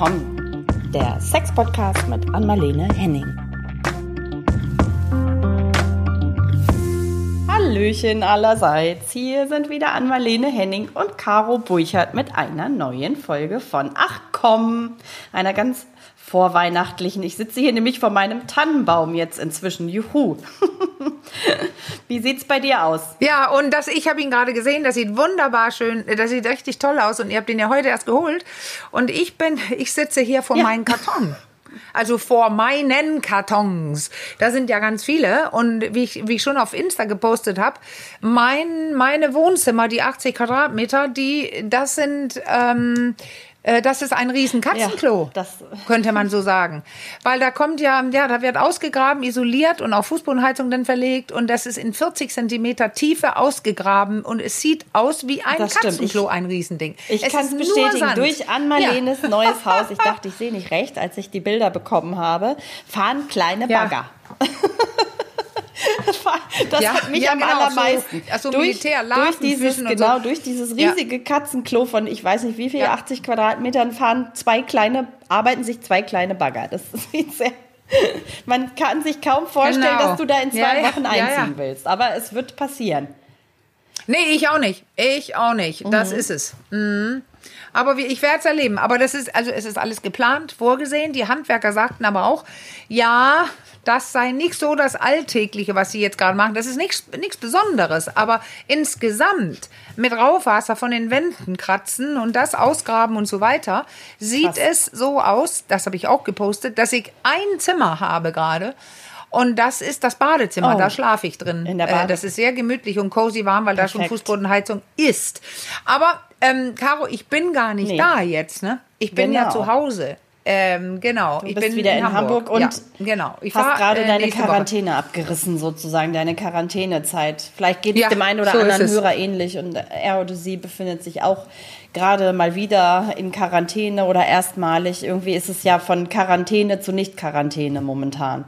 willkommen. Der Sex-Podcast mit Anmalene Henning. Hallöchen allerseits. Hier sind wieder Anmalene Henning und Caro Burchardt mit einer neuen Folge von Ach komm, einer ganz vorweihnachtlichen. Ich sitze hier nämlich vor meinem Tannenbaum jetzt inzwischen. Juhu. Wie sieht's bei dir aus? Ja, und das, ich habe ihn gerade gesehen, das sieht wunderbar schön, das sieht richtig toll aus und ihr habt ihn ja heute erst geholt. Und ich bin, ich sitze hier vor ja. meinem Karton. Also vor meinen Kartons. Da sind ja ganz viele. Und wie ich, wie ich schon auf Insta gepostet habe, mein, meine Wohnzimmer, die 80 Quadratmeter, die, das sind ähm, äh, das ist ein riesen Katzenklo, ja, das könnte man so sagen. Weil da kommt ja, ja, da wird ausgegraben, isoliert und auf Fußbodenheizung dann verlegt und das ist in 40 Zentimeter Tiefe ausgegraben und es sieht aus wie ein das Katzenklo, ich, ein Riesending. Ich kann es bestätigen, durch Ann-Marlenes ja. neues Haus, ich dachte, ich sehe nicht recht, als ich die Bilder bekommen habe, fahren kleine Bagger. Ja. Das ja, hat mich ja, am genau, allermeisten. So, also durch, durch dieses, genau, so. durch dieses riesige ja. Katzenklo von ich weiß nicht wie viel, 80 Quadratmetern fahren zwei kleine, arbeiten sich zwei kleine Bagger. Das sieht sehr man kann sich kaum vorstellen, genau. dass du da in zwei Wochen einziehen willst. Aber es wird passieren. Nee, ich auch nicht. Ich auch nicht. Das mhm. ist es. Mhm. Aber ich werde es erleben. Aber das ist, also es ist alles geplant, vorgesehen. Die Handwerker sagten aber auch, ja, das sei nicht so das Alltägliche, was sie jetzt gerade machen. Das ist nichts, nichts Besonderes. Aber insgesamt mit Rauchwasser von den Wänden kratzen und das ausgraben und so weiter, sieht Krass. es so aus, das habe ich auch gepostet, dass ich ein Zimmer habe gerade. Und das ist das Badezimmer, oh. da schlafe ich drin. In der Bade äh, das ist sehr gemütlich und cozy warm, weil Perfekt. da schon Fußbodenheizung ist. Aber, ähm, Caro, ich bin gar nicht nee. da jetzt, ne? Ich bin genau. ja zu Hause. Ähm, genau. Du ich bin wieder in, in Hamburg, Hamburg, und ja, genau. Ich hast gerade äh, deine Quarantäne Woche. abgerissen, sozusagen, deine Quarantänezeit. Vielleicht geht es ja, dem einen oder so anderen Hörer ähnlich und er oder sie befindet sich auch gerade mal wieder in Quarantäne oder erstmalig. Irgendwie ist es ja von Quarantäne zu Nicht-Quarantäne momentan.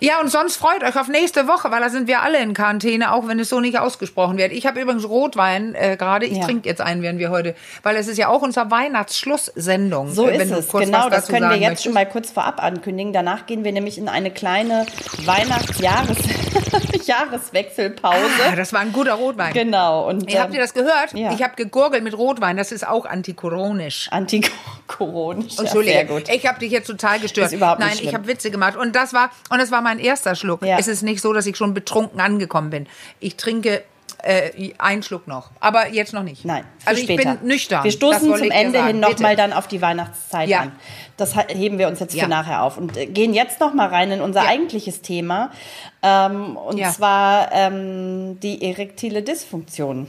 Ja, und sonst freut euch auf nächste Woche, weil da sind wir alle in Quarantäne, auch wenn es so nicht ausgesprochen wird. Ich habe übrigens Rotwein äh, gerade. Ich ja. trinke jetzt einen, werden wir heute, weil es ist ja auch unsere Weihnachtsschlusssendung. So äh, ist es, genau. Das können wir jetzt möchtest. schon mal kurz vorab ankündigen. Danach gehen wir nämlich in eine kleine Weihnachtsjahres Jahreswechselpause. Ah, das war ein guter Rotwein. Genau. Und, ähm, habt ihr das gehört? Ja. Ich habe gegurgelt mit Rotwein. Das ist auch antikoronisch. Antikoronisch. Entschuldige, ja, sehr gut. ich habe dich jetzt total gestört. Ist überhaupt nicht Nein, schlimm. ich habe Witze gemacht. Und das war, und das war mein erster Schluck. Ja. Es ist nicht so, dass ich schon betrunken angekommen bin. Ich trinke äh, einen Schluck noch, aber jetzt noch nicht. Nein, also ich später. bin nüchtern. Wir stoßen zum Ende hin nochmal dann auf die Weihnachtszeit ja. an. Das heben wir uns jetzt ja. für nachher auf und äh, gehen jetzt noch mal rein in unser ja. eigentliches Thema ähm, und zwar ähm, die erektile Dysfunktion.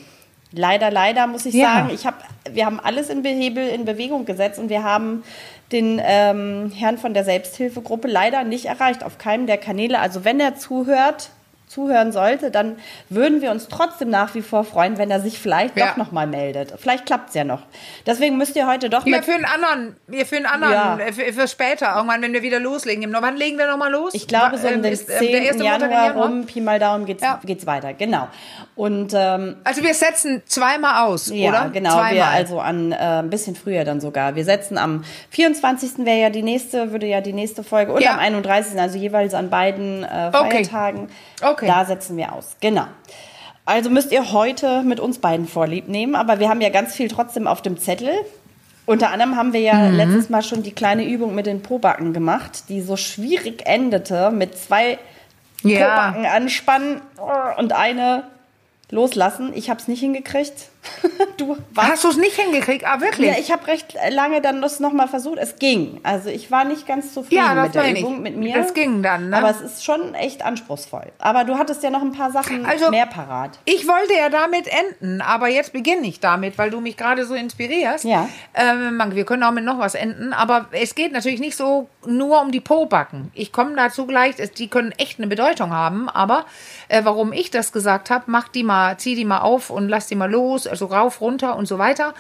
Leider, leider muss ich sagen, ich hab, wir haben alles in Behebel in Bewegung gesetzt und wir haben den ähm, Herrn von der Selbsthilfegruppe leider nicht erreicht auf keinem der Kanäle. Also wenn er zuhört, zuhören sollte, dann würden wir uns trotzdem nach wie vor freuen, wenn er sich vielleicht ja. doch noch mal meldet. Vielleicht klappt es ja noch. Deswegen müsst ihr heute doch ja, für einen anderen, wir für einen anderen, ja. Äh, für, für, später irgendwann, wenn wir wieder loslegen. Wann legen wir noch mal los? Ich glaube so um den 10. Ähm, Januar, Januar rum, Pi mal Daumen geht's, ja. geht's weiter. Genau. Und ähm, also wir setzen zweimal aus, ja, oder? Genau, zweimal. wir also an äh, ein bisschen früher dann sogar. Wir setzen am 24. wäre ja die nächste, würde ja die nächste Folge und am 31. also jeweils an beiden äh, Feiertagen. Okay. okay. Da setzen wir aus. Genau. Also müsst ihr heute mit uns beiden Vorlieb nehmen, aber wir haben ja ganz viel trotzdem auf dem Zettel. Unter anderem haben wir ja mhm. letztes Mal schon die kleine Übung mit den Pobacken gemacht, die so schwierig endete mit zwei ja. Pobacken anspannen und eine loslassen. Ich habe es nicht hingekriegt. du warst Hast du es nicht hingekriegt? Ah, wirklich? Ja, ich habe recht lange dann das nochmal versucht. Es ging. Also ich war nicht ganz zufrieden ja, mit der Übung ich. mit mir. Das ging dann, ne? Aber es ist schon echt anspruchsvoll. Aber du hattest ja noch ein paar Sachen also, mehr parat. Ich wollte ja damit enden, aber jetzt beginne ich damit, weil du mich gerade so inspirierst. Ja. Ähm, wir können auch mit noch was enden, aber es geht natürlich nicht so nur um die Po-Backen. Ich komme dazu gleich, die können echt eine Bedeutung haben, aber äh, warum ich das gesagt habe, mach die mal, zieh die mal auf und lass die mal los also rauf, runter und so weiter.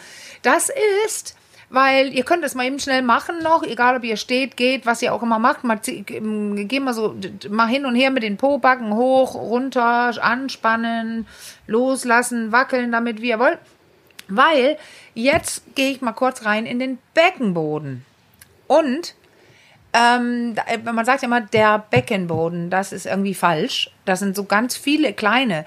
Das ist, weil ihr könnt es mal eben schnell machen noch, egal ob ihr steht, geht, was ihr auch immer macht. Mal, ähm, geh mal so mal hin und her mit den Pobacken hoch, runter, anspannen, loslassen, wackeln damit, wie ihr wollt. Weil jetzt gehe ich mal kurz rein in den Beckenboden. Und ähm, man sagt ja immer, der Beckenboden, das ist irgendwie falsch. Das sind so ganz viele kleine,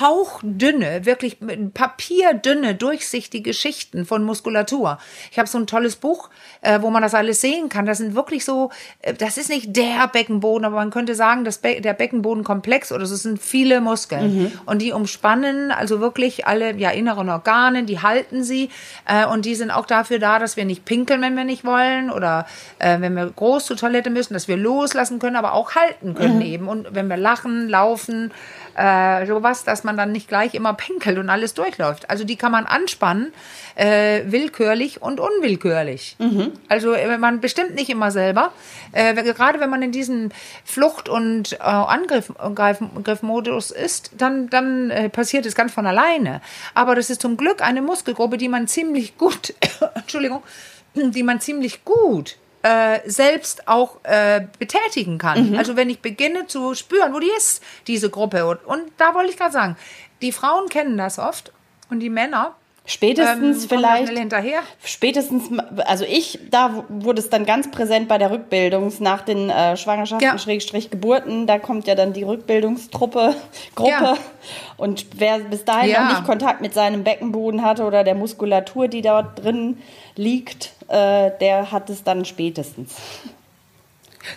hauchdünne, wirklich papierdünne, durchsichtige Schichten von Muskulatur. Ich habe so ein tolles Buch, äh, wo man das alles sehen kann. Das sind wirklich so, äh, das ist nicht der Beckenboden, aber man könnte sagen, das Be der Beckenbodenkomplex oder so sind viele Muskeln. Mhm. Und die umspannen also wirklich alle ja, inneren Organe, die halten sie. Äh, und die sind auch dafür da, dass wir nicht pinkeln, wenn wir nicht wollen oder äh, wenn wir groß zur Toilette müssen, dass wir loslassen können, aber auch halten können mhm. eben. Und wenn wir lachen, Laufen, äh, sowas, dass man dann nicht gleich immer pinkelt und alles durchläuft. Also die kann man anspannen, äh, willkürlich und unwillkürlich. Mhm. Also äh, man bestimmt nicht immer selber. Äh, gerade wenn man in diesem Flucht- und äh, Angriffmodus ist, dann, dann äh, passiert es ganz von alleine. Aber das ist zum Glück eine Muskelgruppe, die man ziemlich gut, Entschuldigung, die man ziemlich gut äh, selbst auch äh, betätigen kann. Mhm. Also wenn ich beginne zu spüren, wo die ist, diese Gruppe. Und, und da wollte ich gerade sagen, die Frauen kennen das oft und die Männer. Spätestens ähm, vielleicht. hinterher. Spätestens, also ich, da wurde es dann ganz präsent bei der Rückbildung nach den äh, Schwangerschaften, ja. Schrägstrich Geburten. Da kommt ja dann die Rückbildungstruppe, Gruppe. Ja. Und wer bis dahin ja. noch nicht Kontakt mit seinem Beckenboden hatte oder der Muskulatur, die dort drin liegt, äh, der hat es dann spätestens.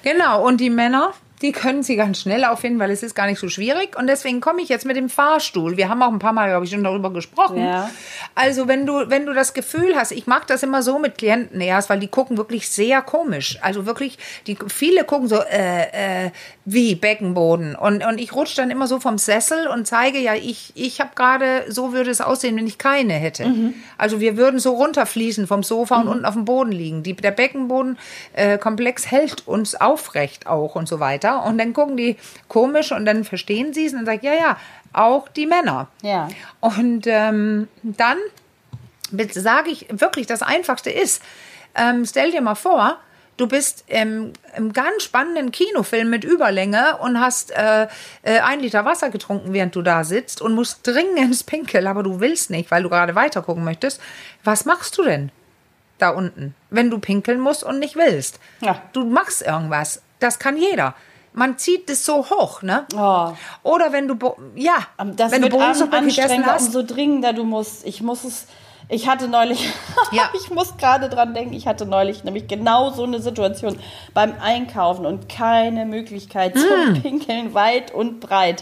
Genau, und die Männer, die können sie ganz schnell auffinden, weil es ist gar nicht so schwierig. Und deswegen komme ich jetzt mit dem Fahrstuhl. Wir haben auch ein paar Mal, glaube ich, schon darüber gesprochen. Ja. Also wenn du, wenn du das Gefühl hast, ich mag das immer so mit Klienten erst, weil die gucken wirklich sehr komisch. Also wirklich, die viele gucken so, äh, äh, wie Beckenboden. Und, und ich rutsche dann immer so vom Sessel und zeige, ja, ich, ich habe gerade, so würde es aussehen, wenn ich keine hätte. Mhm. Also wir würden so runterfließen vom Sofa mhm. und unten auf dem Boden liegen. Die, der Beckenbodenkomplex äh, hält uns aufrecht auch und so weiter. Und dann gucken die komisch und dann verstehen sie es und dann sagt, ja, ja, auch die Männer. Ja. Und ähm, dann sage ich wirklich, das Einfachste ist, ähm, stell dir mal vor, du bist im, im, ganz spannenden Kinofilm mit Überlänge und hast äh, äh, ein Liter Wasser getrunken, während du da sitzt und musst dringend ins Pinkel, aber du willst nicht, weil du gerade weiter gucken möchtest. Was machst du denn da unten, wenn du pinkeln musst und nicht willst? Ja. Du machst irgendwas. Das kann jeder man zieht es so hoch, ne? Oh. Oder wenn du, ja, das wenn du Bohnensuppe gegessen hast. umso dringender du musst. Ich muss es ich hatte neulich, ja. ich muss gerade dran denken, ich hatte neulich nämlich genau so eine Situation beim Einkaufen und keine Möglichkeit zum mm. Pinkeln weit und breit.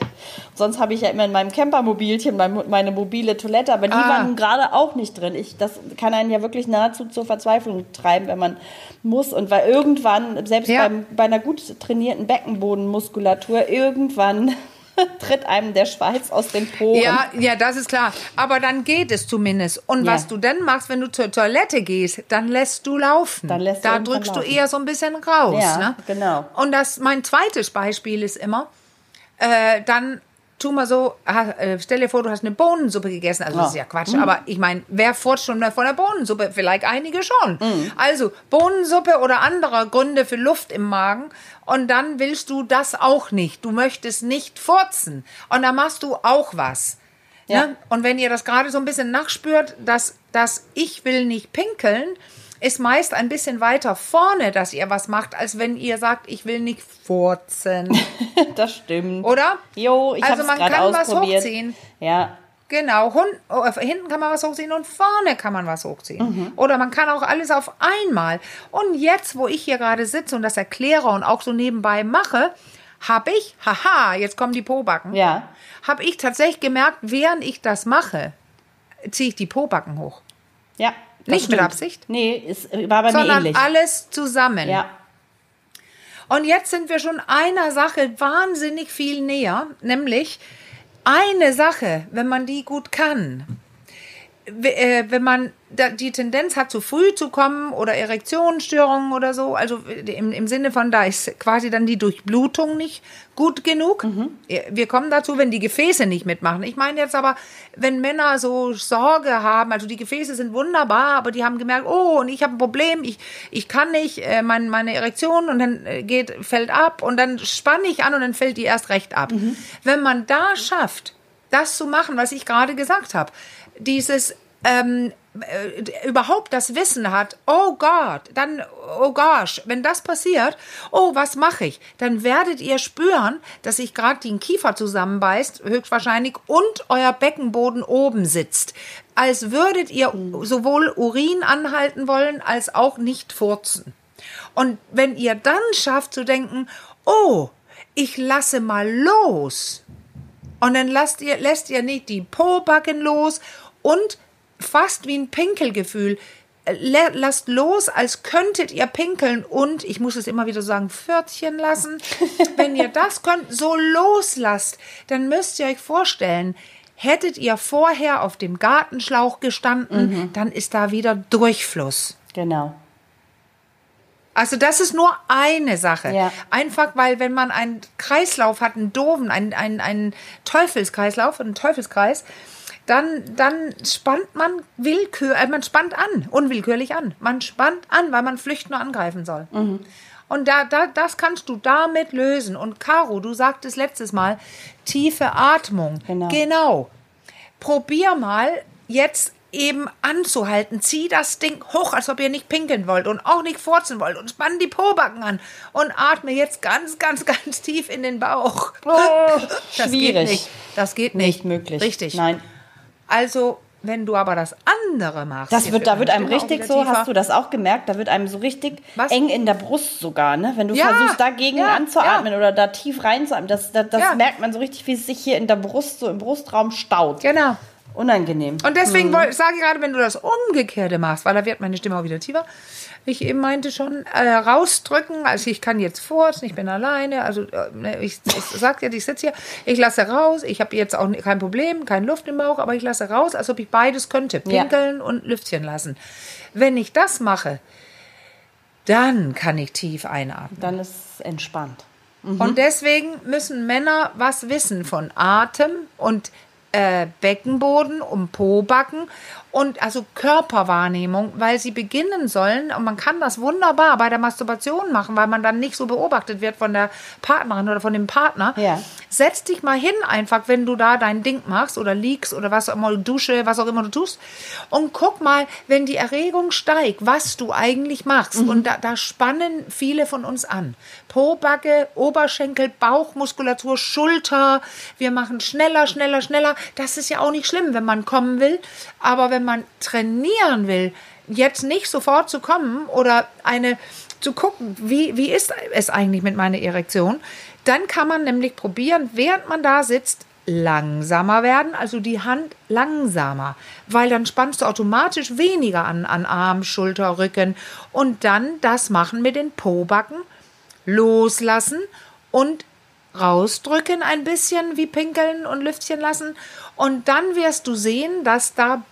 Sonst habe ich ja immer in meinem Campermobilchen meine mobile Toilette, aber die ah. waren gerade auch nicht drin. Ich, das kann einen ja wirklich nahezu zur Verzweiflung treiben, wenn man muss. Und weil irgendwann, selbst ja. beim, bei einer gut trainierten Beckenbodenmuskulatur, irgendwann tritt einem der Schweiß aus den Poren. Ja, ja, das ist klar. Aber dann geht es zumindest. Und ja. was du dann machst, wenn du zur Toilette gehst, dann lässt du laufen. Dann lässt da drückst laufen. du eher so ein bisschen raus. Ja, ne? genau. Und das, mein zweites Beispiel ist immer, äh, dann tu mal so, äh, stell dir vor, du hast eine Bohnensuppe gegessen. Also, das ist ja Quatsch. Mhm. Aber ich meine, wer fährt schon mal von der Bohnensuppe? Vielleicht einige schon. Mhm. Also, Bohnensuppe oder andere Gründe für Luft im Magen. Und dann willst du das auch nicht. Du möchtest nicht furzen. Und dann machst du auch was. Ja. Ne? Und wenn ihr das gerade so ein bisschen nachspürt, dass, dass ich will nicht pinkeln, ist meist ein bisschen weiter vorne, dass ihr was macht, als wenn ihr sagt, ich will nicht furzen. das stimmt. Oder? Jo, ich Also man kann was hochziehen. Ja. Genau, oh, hinten kann man was hochziehen und vorne kann man was hochziehen. Mhm. Oder man kann auch alles auf einmal. Und jetzt, wo ich hier gerade sitze und das erkläre und auch so nebenbei mache, habe ich, haha, jetzt kommen die Pobacken. Ja. Habe ich tatsächlich gemerkt, während ich das mache, ziehe ich die Pobacken hoch. Ja. Nicht stimmt. mit Absicht? Nee, es war bei sondern mir ähnlich. alles zusammen. Ja. Und jetzt sind wir schon einer Sache wahnsinnig viel näher, nämlich eine Sache, wenn man die gut kann, wenn man die Tendenz hat, zu früh zu kommen oder Erektionsstörungen oder so, also im, im Sinne von, da ist quasi dann die Durchblutung nicht gut genug. Mhm. Wir kommen dazu, wenn die Gefäße nicht mitmachen. Ich meine jetzt aber, wenn Männer so Sorge haben, also die Gefäße sind wunderbar, aber die haben gemerkt, oh, und ich habe ein Problem, ich, ich kann nicht, äh, mein, meine Erektion und dann äh, geht, fällt ab und dann spanne ich an und dann fällt die erst recht ab. Mhm. Wenn man da schafft, das zu machen, was ich gerade gesagt habe, dieses ähm, äh, überhaupt das Wissen hat, oh Gott, dann, oh gosh, wenn das passiert, oh, was mache ich? Dann werdet ihr spüren, dass sich gerade den Kiefer zusammenbeißt, höchstwahrscheinlich, und euer Beckenboden oben sitzt. Als würdet ihr sowohl Urin anhalten wollen, als auch nicht furzen. Und wenn ihr dann schafft zu denken, oh, ich lasse mal los. Und dann lasst ihr, lässt ihr nicht die Pobacken los und fast wie ein Pinkelgefühl. Äh, lasst los, als könntet ihr pinkeln und, ich muss es immer wieder sagen, Pförtchen lassen. Wenn ihr das könnt, so loslasst, dann müsst ihr euch vorstellen, hättet ihr vorher auf dem Gartenschlauch gestanden, mhm. dann ist da wieder Durchfluss. Genau. Also das ist nur eine Sache. Ja. Einfach weil, wenn man einen Kreislauf hat, einen doofen, einen, einen, einen Teufelskreislauf, einen Teufelskreis, dann, dann spannt man willkür, äh, man spannt an, unwillkürlich an. Man spannt an, weil man flüchten oder angreifen soll. Mhm. Und da, da, das kannst du damit lösen. Und Caro, du sagtest letztes Mal, tiefe Atmung. Genau. genau. Probier mal jetzt eben anzuhalten. Zieh das Ding hoch, als ob ihr nicht pinkeln wollt und auch nicht furzen wollt und spann die Pobacken an und atme jetzt ganz, ganz, ganz tief in den Bauch. Oh, das schwierig. Geht nicht. Das geht nicht. Nicht möglich. Richtig. Nein. Also, wenn du aber das andere machst. Das wird, da wird einem richtig so, tiefer. hast du das auch gemerkt, da wird einem so richtig Was? eng in der Brust sogar, ne? Wenn du ja, versuchst, dagegen ja, anzuatmen ja. oder da tief reinzuatmen, das, das, das merkt man so richtig, wie es sich hier in der Brust, so im Brustraum staut. Genau. Unangenehm. Und deswegen mhm. sage ich gerade, wenn du das Umgekehrte machst, weil da wird meine Stimme auch wieder tiefer, wie ich eben meinte schon, äh, rausdrücken, also ich kann jetzt furzen, ich bin alleine, also äh, ich, ich sag dir, ich sitze hier, ich lasse raus, ich habe jetzt auch kein Problem, keine Luft im Bauch, aber ich lasse raus, als ob ich beides könnte, pinkeln ja. und Lüftchen lassen. Wenn ich das mache, dann kann ich tief einatmen. Dann ist es entspannt. Mhm. Und deswegen müssen Männer was wissen von Atem und äh, Beckenboden, um Pobacken und also Körperwahrnehmung, weil sie beginnen sollen und man kann das wunderbar bei der Masturbation machen, weil man dann nicht so beobachtet wird von der Partnerin oder von dem Partner. Ja. Setz dich mal hin einfach, wenn du da dein Ding machst oder liegst oder was auch immer, Dusche, was auch immer du tust und guck mal, wenn die Erregung steigt, was du eigentlich machst mhm. und da, da spannen viele von uns an. Pobacke, Oberschenkel, Bauchmuskulatur, Schulter, wir machen schneller, schneller, schneller. Das ist ja auch nicht schlimm, wenn man kommen will, aber wenn wenn man trainieren will, jetzt nicht sofort zu kommen oder eine zu gucken, wie, wie ist es eigentlich mit meiner Erektion, dann kann man nämlich probieren, während man da sitzt, langsamer werden, also die Hand langsamer, weil dann spannst du automatisch weniger an, an Arm, Schulter, Rücken und dann das machen mit den Pobacken, loslassen und rausdrücken ein bisschen wie pinkeln und Lüftchen lassen und dann wirst du sehen, dass da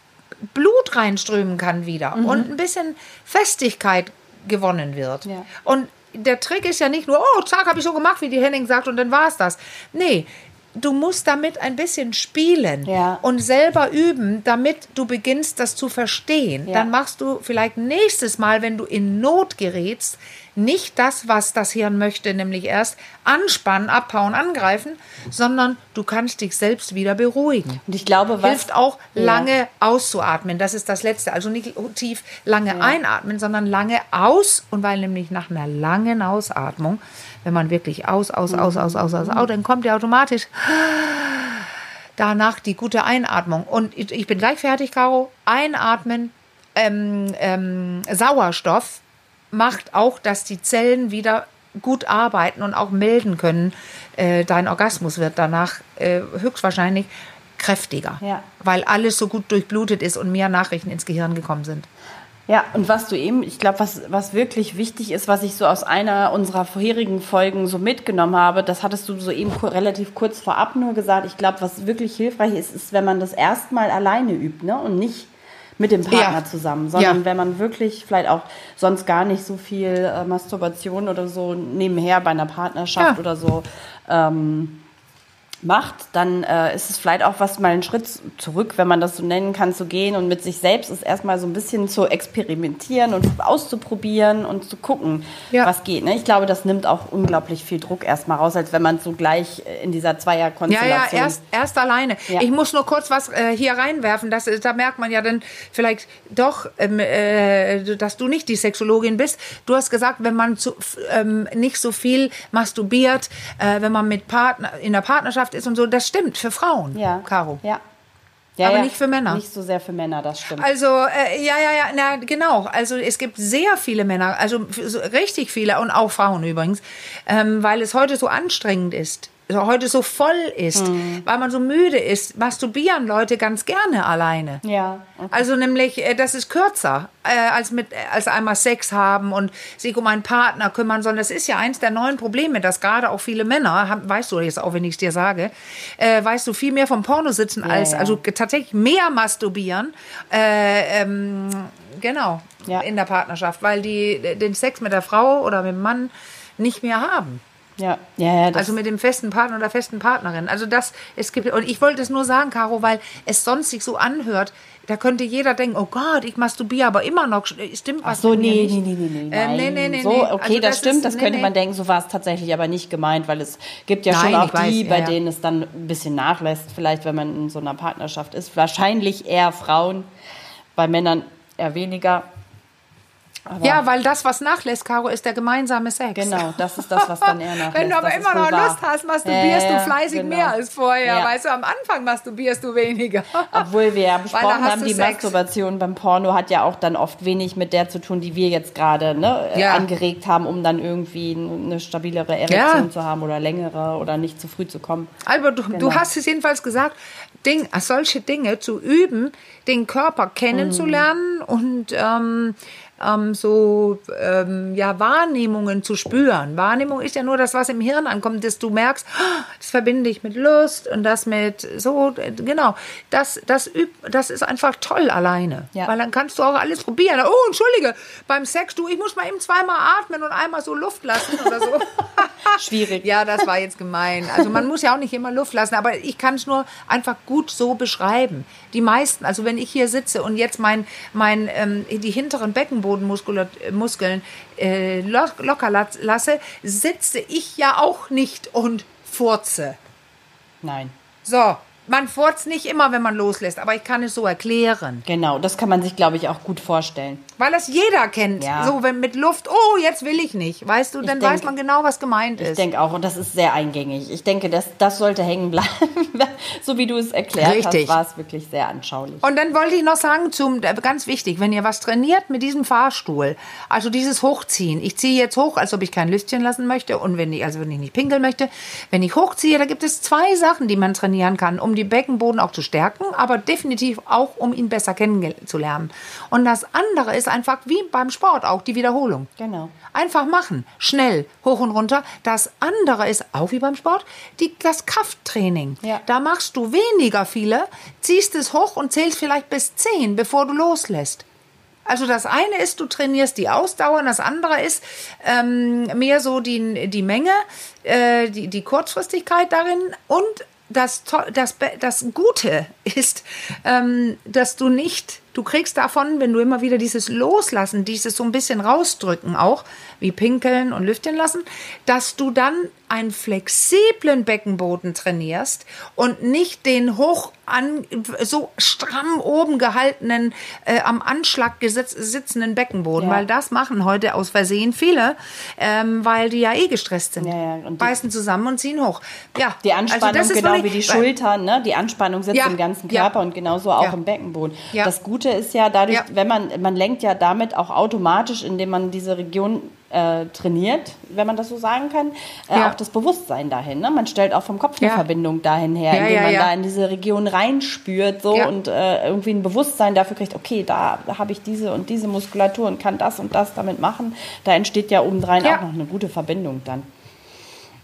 Blut reinströmen kann wieder mhm. und ein bisschen Festigkeit gewonnen wird. Ja. Und der Trick ist ja nicht nur, oh, zack, habe ich so gemacht, wie die Henning sagt, und dann war es das. Nee, du musst damit ein bisschen spielen ja. und selber üben, damit du beginnst, das zu verstehen. Ja. Dann machst du vielleicht nächstes Mal, wenn du in Not gerätst, nicht das, was das Hirn möchte, nämlich erst anspannen, abhauen, angreifen, sondern du kannst dich selbst wieder beruhigen. Und ich glaube, was hilft auch lange ja. auszuatmen. Das ist das Letzte. Also nicht tief lange ja. einatmen, sondern lange aus. Und weil nämlich nach einer langen Ausatmung, wenn man wirklich aus, aus, aus, aus, aus, aus, aus, dann kommt ja automatisch danach die gute Einatmung. Und ich bin gleich fertig, Caro. Einatmen, ähm, ähm, Sauerstoff macht auch, dass die Zellen wieder gut arbeiten und auch melden können. Äh, dein Orgasmus wird danach äh, höchstwahrscheinlich kräftiger, ja. weil alles so gut durchblutet ist und mehr Nachrichten ins Gehirn gekommen sind. Ja, und was du eben, ich glaube, was, was wirklich wichtig ist, was ich so aus einer unserer vorherigen Folgen so mitgenommen habe, das hattest du so eben relativ kurz vorab nur gesagt. Ich glaube, was wirklich hilfreich ist, ist, wenn man das erstmal alleine übt ne? und nicht mit dem Partner ja. zusammen, sondern ja. wenn man wirklich vielleicht auch sonst gar nicht so viel äh, Masturbation oder so nebenher bei einer Partnerschaft ja. oder so ähm, macht, dann äh, ist es vielleicht auch was mal einen Schritt zurück, wenn man das so nennen kann, zu gehen und mit sich selbst ist erstmal so ein bisschen zu experimentieren und auszuprobieren und zu gucken, ja. was geht. Ne? Ich glaube, das nimmt auch unglaublich viel Druck erstmal raus, als wenn man so gleich in dieser Zweierkonstellation. Ja, ja, erst, erst alleine. Ja. Ich muss nur kurz was äh, hier reinwerfen, das, da merkt man ja dann vielleicht doch, ähm, äh, dass du nicht die Sexologin bist. Du hast gesagt, wenn man zu, ähm, nicht so viel masturbiert, äh, wenn man mit Partner in der Partnerschaft Partnerschaft ist und so, das stimmt für Frauen, ja. Caro. Ja. Ja, aber ja. nicht für Männer. Nicht so sehr für Männer, das stimmt. Also, äh, ja, ja, ja, na, genau. Also, es gibt sehr viele Männer, also so, richtig viele und auch Frauen übrigens, ähm, weil es heute so anstrengend ist heute so voll ist, mhm. weil man so müde ist, masturbieren Leute ganz gerne alleine. Ja. Okay. Also nämlich, äh, das ist kürzer äh, als mit als einmal Sex haben und sich um einen Partner kümmern, sondern das ist ja eins der neuen Probleme, dass gerade auch viele Männer, haben, weißt du jetzt auch, wenn ich es dir sage, äh, weißt du viel mehr vom Porno sitzen ja, als ja. also tatsächlich mehr masturbieren. Äh, ähm, genau. Ja. In der Partnerschaft, weil die den Sex mit der Frau oder mit dem Mann nicht mehr haben. Ja, ja, ja. also mit dem festen Partner oder festen Partnerin. Also das, es gibt, und ich wollte es nur sagen, Caro, weil es sonst sich so anhört, da könnte jeder denken, oh Gott, ich masturbiere aber immer noch. Stimmt was? Ach so, nee, nee, nee, nee, nee, ähm, nee, nee, nee. So, okay, also das, das, stimmt, ist, das könnte nee, man denken, so war es tatsächlich aber nicht gemeint, weil es gibt ja Nein, schon auch die, weiß, bei ja, denen es dann ein bisschen nachlässt, vielleicht, wenn man in so einer Partnerschaft ist. Wahrscheinlich eher Frauen, bei Männern eher weniger. Aber ja, weil das, was nachlässt, Caro, ist der gemeinsame Sex. Genau, das ist das, was dann eher nachlässt. Wenn du aber immer noch Lust hast, masturbierst ja, ja, du fleißig genau. mehr als vorher. Ja. Weißt du, am Anfang masturbierst du weniger. Obwohl wir ja besprochen haben, die Sex. Masturbation beim Porno hat ja auch dann oft wenig mit der zu tun, die wir jetzt gerade ne, angeregt haben, um dann irgendwie eine stabilere Erektion zu haben oder längere oder nicht zu früh zu kommen. Albert, du, genau. du hast es jedenfalls gesagt, Ding, solche Dinge zu üben, den Körper kennenzulernen mhm. und ähm, ähm, so ähm, ja, Wahrnehmungen zu spüren. Wahrnehmung ist ja nur das, was im Hirn ankommt, dass du merkst, oh, das verbinde ich mit Lust und das mit so, genau. Das, das, üb, das ist einfach toll alleine. Ja. Weil dann kannst du auch alles probieren. Oh, entschuldige, beim Sex, du, ich muss mal eben zweimal atmen und einmal so Luft lassen oder so. Schwierig. Ja, das war jetzt gemein. Also man muss ja auch nicht immer Luft lassen, aber ich kann es nur einfach gut so beschreiben. Die meisten, also wenn ich hier sitze und jetzt mein, mein, ähm, die hinteren Beckenbodenmuskeln äh, locker lasse, sitze ich ja auch nicht und furze. Nein. So, man furzt nicht immer, wenn man loslässt, aber ich kann es so erklären. Genau, das kann man sich, glaube ich, auch gut vorstellen. Weil das jeder kennt. Ja. So, wenn mit Luft, oh, jetzt will ich nicht. Weißt du, dann denk, weiß man genau, was gemeint ist. Ich denke auch, und das ist sehr eingängig. Ich denke, das, das sollte hängen bleiben. so wie du es erklärt Richtig. hast, war es wirklich sehr anschaulich. Und dann wollte ich noch sagen, zum, ganz wichtig, wenn ihr was trainiert mit diesem Fahrstuhl, also dieses Hochziehen. Ich ziehe jetzt hoch, als ob ich kein Lüftchen lassen möchte. Und wenn ich, also wenn ich nicht pinkeln möchte, wenn ich hochziehe, da gibt es zwei Sachen, die man trainieren kann, um die Beckenboden auch zu stärken, aber definitiv auch, um ihn besser kennenzulernen. Und das andere ist einfach wie beim Sport auch die Wiederholung. Genau. Einfach machen, schnell, hoch und runter. Das andere ist auch wie beim Sport die, das Krafttraining. Ja. Da machst du weniger viele, ziehst es hoch und zählst vielleicht bis zehn, bevor du loslässt. Also das eine ist, du trainierst die Ausdauer, das andere ist ähm, mehr so die, die Menge, äh, die, die Kurzfristigkeit darin und das, das, das Gute ist, ähm, dass du nicht, du kriegst davon, wenn du immer wieder dieses Loslassen, dieses so ein bisschen rausdrücken auch, wie pinkeln und lüften lassen, dass du dann einen flexiblen Beckenboden trainierst und nicht den hoch an, so stramm oben gehaltenen, äh, am Anschlag gesitz, sitzenden Beckenboden, ja. weil das machen heute aus Versehen viele, ähm, weil die ja eh gestresst sind. Ja, ja. Beißen zusammen und ziehen hoch. Ja, die also Anspannung, also genau wie die Schultern, ne? die Anspannung sitzt im ganzen Körper und genauso auch im Beckenboden. Das Gute ist ja dadurch, wenn man, man lenkt ja damit auch automatisch, indem man diese Region äh, trainiert, wenn man das so sagen kann, äh, ja. auch das Bewusstsein dahin. Ne? Man stellt auch vom Kopf eine ja. Verbindung dahin her, ja, indem man da in diese Region reinspürt so und äh, irgendwie ein Bewusstsein dafür kriegt, okay, da, da habe ich diese und diese Muskulatur und kann das und das damit machen. Da entsteht ja obendrein auch noch eine gute Verbindung dann.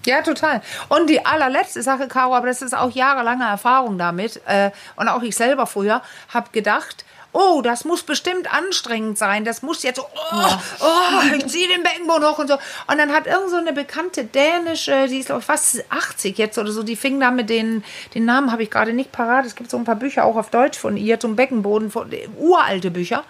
Ja, total. Und die allerletzte Sache, Caro, aber das ist auch jahrelange Erfahrung damit, äh, und auch ich selber früher, habe gedacht, oh, das muss bestimmt anstrengend sein, das muss jetzt, so, oh, oh ich ziehe den Beckenboden hoch und so. Und dann hat irgend so eine bekannte dänische, die ist glaube ich fast 80 jetzt oder so, die fing da mit den, den Namen habe ich gerade nicht parat, es gibt so ein paar Bücher auch auf Deutsch von ihr zum Beckenboden, von, uralte Bücher.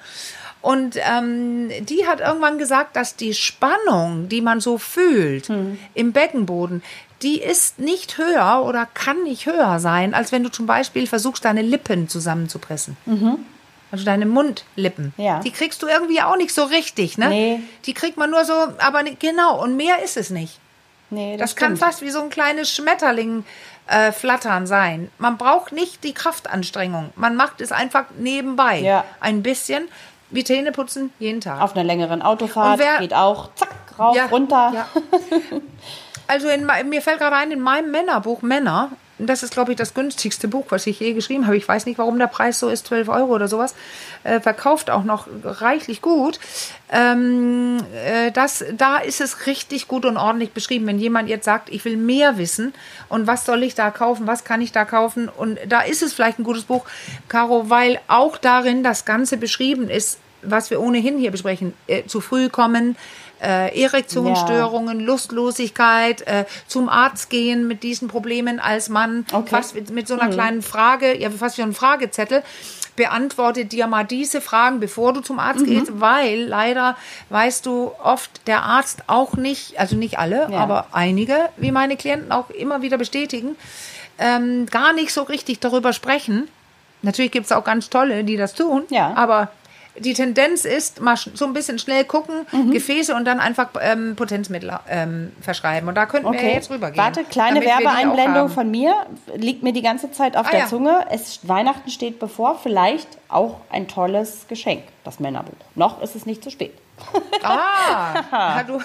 Und ähm, die hat irgendwann gesagt, dass die Spannung, die man so fühlt hm. im Beckenboden, die ist nicht höher oder kann nicht höher sein, als wenn du zum Beispiel versuchst, deine Lippen zusammenzupressen. Mhm. Also deine Mundlippen. Ja. Die kriegst du irgendwie auch nicht so richtig, ne? Nee. Die kriegt man nur so, aber nicht, genau, und mehr ist es nicht. Nee, das, das kann fast wie so ein kleines Schmetterling äh, flattern sein. Man braucht nicht die Kraftanstrengung. Man macht es einfach nebenbei. Ja. Ein bisschen wie Zähne putzen jeden Tag. Auf einer längeren Autofahrt wer, geht auch zack, rauf, ja, runter. Ja. Also in, mir fällt gerade ein, in meinem Männerbuch Männer, das ist, glaube ich, das günstigste Buch, was ich je geschrieben habe. Ich weiß nicht, warum der Preis so ist, 12 Euro oder sowas. Äh, verkauft auch noch reichlich gut. Ähm, äh, das, da ist es richtig gut und ordentlich beschrieben. Wenn jemand jetzt sagt, ich will mehr wissen und was soll ich da kaufen, was kann ich da kaufen und da ist es vielleicht ein gutes Buch, Caro, weil auch darin das Ganze beschrieben ist, was wir ohnehin hier besprechen. Äh, zu früh kommen, äh, Erektionsstörungen, ja. Lustlosigkeit, äh, zum Arzt gehen mit diesen Problemen als Mann, okay. fast mit, mit so einer mhm. kleinen Frage, ja fast wie ein Fragezettel, beantworte dir mal diese Fragen, bevor du zum Arzt mhm. gehst, weil leider weißt du oft der Arzt auch nicht, also nicht alle, ja. aber einige, wie meine Klienten auch immer wieder bestätigen, ähm, gar nicht so richtig darüber sprechen. Natürlich gibt es auch ganz tolle, die das tun, ja. aber die Tendenz ist, mal so ein bisschen schnell gucken, mhm. Gefäße und dann einfach ähm, Potenzmittel ähm, verschreiben. Und da könnten okay. wir jetzt rübergehen. Warte, kleine Werbeeinblendung von mir. Liegt mir die ganze Zeit auf ah, der ja. Zunge. Es, Weihnachten steht bevor. Vielleicht auch ein tolles Geschenk, das Männerbuch. Noch ist es nicht zu spät. Ah, du,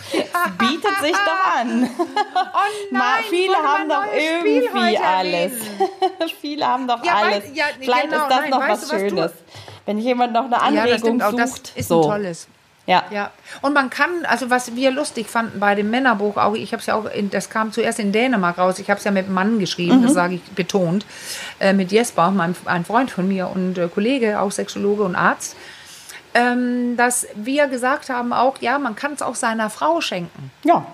bietet sich doch an. Oh nein, viele haben doch irgendwie alles. viele haben doch ja, alles. Weiß, ja, Vielleicht genau, ist das nein, noch was Schönes. Du, wenn jemand noch eine Anregung ja, das sucht. Auch das ist so. ein tolles. Ja. ja. Und man kann, also was wir lustig fanden bei dem Männerbuch, auch ich habe es ja auch, in, das kam zuerst in Dänemark raus, ich habe es ja mit Mann geschrieben, mhm. das sage ich betont, äh, mit Jesper, mein, ein Freund von mir und äh, Kollege, auch Sexologe und Arzt, ähm, dass wir gesagt haben auch, ja, man kann es auch seiner Frau schenken. Ja.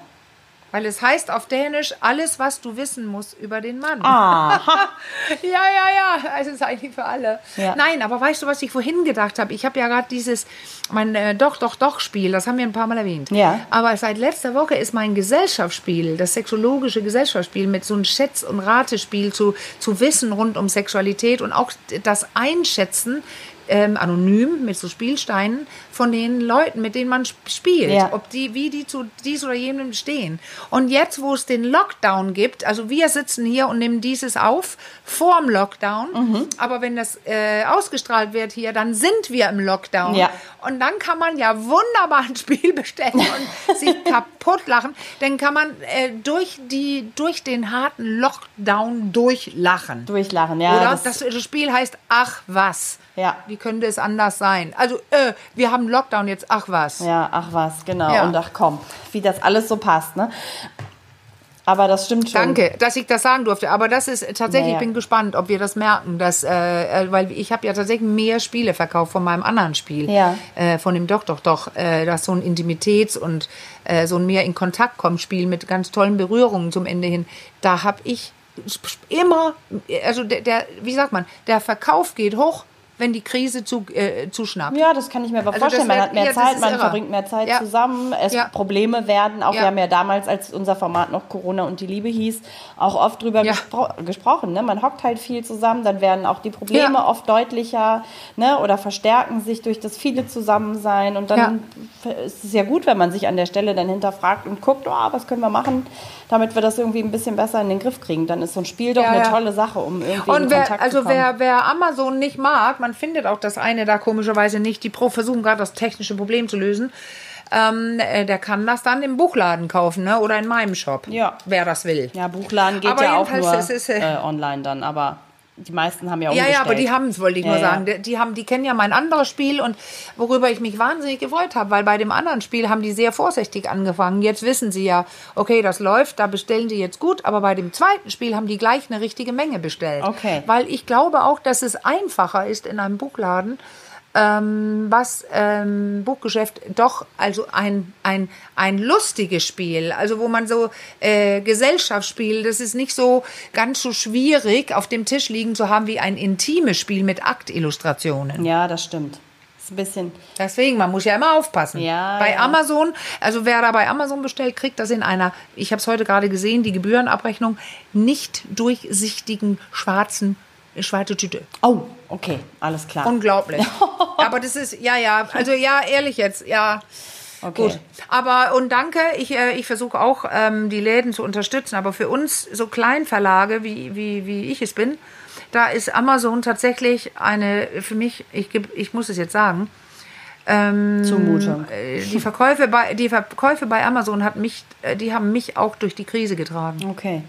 Weil es heißt auf Dänisch, alles, was du wissen musst über den Mann. Ah. ja, ja, ja. Es ist eigentlich für alle. Ja. Nein, aber weißt du, was ich vorhin gedacht habe? Ich habe ja gerade dieses, mein äh, Doch, Doch, Doch-Spiel, das haben wir ein paar Mal erwähnt. Ja. Aber seit letzter Woche ist mein Gesellschaftsspiel, das sexologische Gesellschaftsspiel mit so einem Schätz- und Ratespiel zu, zu Wissen rund um Sexualität und auch das Einschätzen ähm, anonym mit so Spielsteinen von den Leuten, mit denen man spielt, ja. ob die, wie die zu dies oder jenem stehen. Und jetzt, wo es den Lockdown gibt, also wir sitzen hier und nehmen dieses auf vorm Lockdown, mhm. aber wenn das äh, ausgestrahlt wird hier, dann sind wir im Lockdown. Ja. Und dann kann man ja wunderbar ein Spiel bestellen und sich kaputt lachen. Dann kann man äh, durch, die, durch den harten Lockdown durchlachen. Durchlachen, ja. Oder? Das, das Spiel heißt Ach was. Ja. Wie könnte es anders sein? Also, äh, wir haben Lockdown jetzt, ach was. Ja, ach was, genau. Ja. Und ach komm, wie das alles so passt, ne? Aber das stimmt schon. Danke, dass ich das sagen durfte. Aber das ist tatsächlich, naja. ich bin gespannt, ob wir das merken, dass, äh, äh, weil ich habe ja tatsächlich mehr Spiele verkauft von meinem anderen Spiel, ja. äh, von dem Doch, Doch, Doch, äh, das so ein Intimitäts- und äh, so ein mehr in Kontakt kommen Spiel mit ganz tollen Berührungen zum Ende hin. Da habe ich immer, also der, der, wie sagt man, der Verkauf geht hoch wenn die Krise zu, äh, zuschnappt. Ja, das kann ich mir aber also vorstellen. Man hat mehr ja, Zeit, man irre. verbringt mehr Zeit ja. zusammen. Es ja. Probleme werden auch, wir haben ja damals, als unser Format noch Corona und die Liebe hieß, auch oft drüber gespro gesprochen. Ne? Man hockt halt viel zusammen, dann werden auch die Probleme oft deutlicher ne? oder verstärken sich durch das viele Zusammensein. Und dann ist es ja gut, wenn man sich an der Stelle dann hinterfragt und guckt, oh, was können wir machen, damit wir das irgendwie ein bisschen besser in den Griff kriegen. Dann ist so ein Spiel doch eine tolle Sache, um irgendwie und in wer, Kontakt also zu kommen. Also wer, wer Amazon nicht mag, man findet auch das eine da komischerweise nicht. Die Pro versuchen gerade das technische Problem zu lösen. Ähm, äh, der kann das dann im Buchladen kaufen, ne? Oder in meinem Shop. Ja. Wer das will. Ja, Buchladen geht aber ja auch nur ist, äh, äh, online dann, aber die meisten haben ja umgestellt. Ja, ja, aber die haben es, wollte ich ja, nur sagen. Die, die, haben, die kennen ja mein anderes Spiel und worüber ich mich wahnsinnig gefreut habe, weil bei dem anderen Spiel haben die sehr vorsichtig angefangen. Jetzt wissen sie ja, okay, das läuft, da bestellen die jetzt gut, aber bei dem zweiten Spiel haben die gleich eine richtige Menge bestellt. Okay. Weil ich glaube auch, dass es einfacher ist in einem Buchladen, ähm, was ähm, Buchgeschäft doch also ein, ein, ein lustiges Spiel, also wo man so äh, Gesellschaftsspiel, das ist nicht so ganz so schwierig auf dem Tisch liegen zu haben wie ein intimes Spiel mit Aktillustrationen. Ja, das stimmt. Ist ein bisschen. Deswegen, man muss ja immer aufpassen. Ja, bei ja. Amazon, also wer da bei Amazon bestellt, kriegt das in einer, ich habe es heute gerade gesehen, die Gebührenabrechnung nicht durchsichtigen schwarzen schwarze Tüte. Oh, okay, alles klar. Unglaublich. Aber das ist, ja, ja, also ja, ehrlich jetzt, ja. Okay. Gut. Aber und danke, ich, äh, ich versuche auch ähm, die Läden zu unterstützen, aber für uns so Kleinverlage, wie, wie, wie ich es bin, da ist Amazon tatsächlich eine, für mich, ich, ich muss es jetzt sagen, ähm, Zumutung. äh, die Verkäufe bei die Verkäufe bei Amazon hat mich, äh, die haben mich auch durch die Krise getragen. Okay.